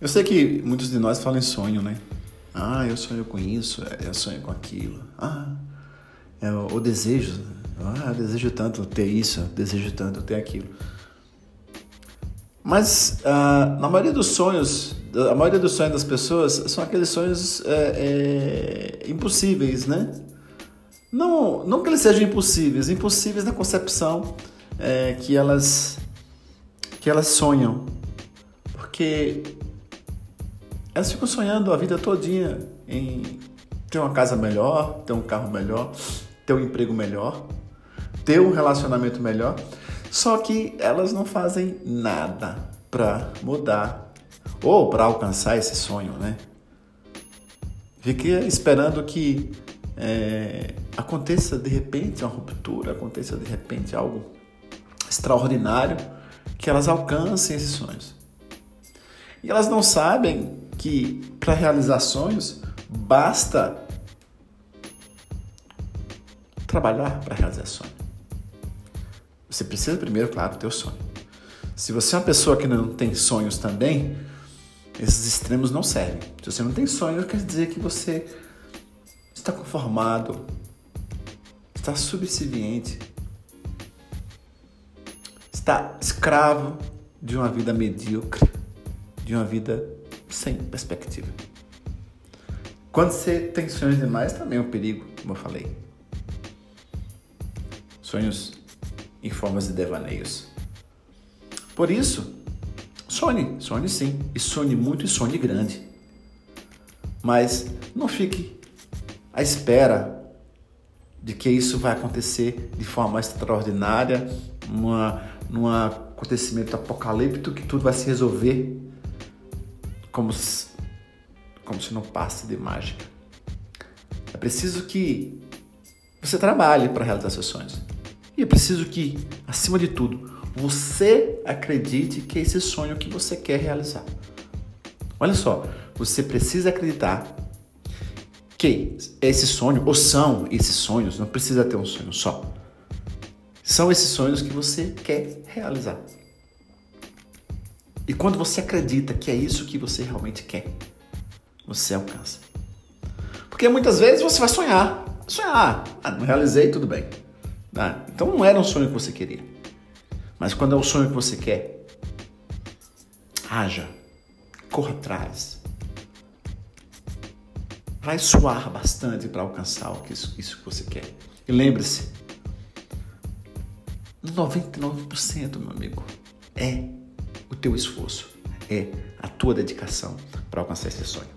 Eu sei que muitos de nós falam em sonho, né? Ah, eu sonho com isso, eu sonho com aquilo. Ah, é o desejo. Ah, eu desejo tanto ter isso, eu desejo tanto ter aquilo. Mas ah, na maioria dos sonhos, a maioria dos sonhos das pessoas são aqueles sonhos é, é, impossíveis, né? Não, não que eles sejam impossíveis, impossíveis na concepção é, que elas que elas sonham, porque elas ficam sonhando a vida todinha em ter uma casa melhor, ter um carro melhor, ter um emprego melhor, ter um relacionamento melhor. Só que elas não fazem nada para mudar ou para alcançar esse sonho, né? Fiquei esperando que é, aconteça de repente uma ruptura, aconteça de repente algo extraordinário, que elas alcancem esses sonhos. E elas não sabem que para realizar sonhos basta trabalhar para realizar sonho. Você precisa primeiro, claro, ter o sonho. Se você é uma pessoa que não tem sonhos também, esses extremos não servem. Se você não tem sonhos, quer dizer que você está conformado, está subserviente, está escravo de uma vida medíocre, de uma vida sem perspectiva. Quando você tem sonhos demais, também é um perigo, como eu falei. Sonhos em formas de devaneios. Por isso, sonhe, sonhe sim, e sonhe muito e sonhe grande. Mas não fique à espera de que isso vai acontecer de forma extraordinária, numa, num acontecimento apocalíptico que tudo vai se resolver como se, como se não passe de mágica. É preciso que você trabalhe para realizar seus sonhos. E é preciso que, acima de tudo, você acredite que é esse sonho que você quer realizar. Olha só, você precisa acreditar que esse sonho, ou são esses sonhos, não precisa ter um sonho só. São esses sonhos que você quer realizar. E quando você acredita que é isso que você realmente quer, você alcança. Porque muitas vezes você vai sonhar. Sonhar, ah, não realizei, tudo bem. Ah, então não era um sonho que você queria. Mas quando é o sonho que você quer, haja, corra atrás. Vai suar bastante para alcançar isso, isso que você quer. E lembre-se, 99%, meu amigo, é o teu esforço, é a tua dedicação para alcançar esse sonho.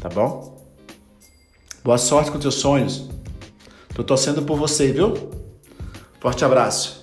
Tá bom? Boa sorte com teus sonhos. Tô torcendo por você, viu? Forte abraço.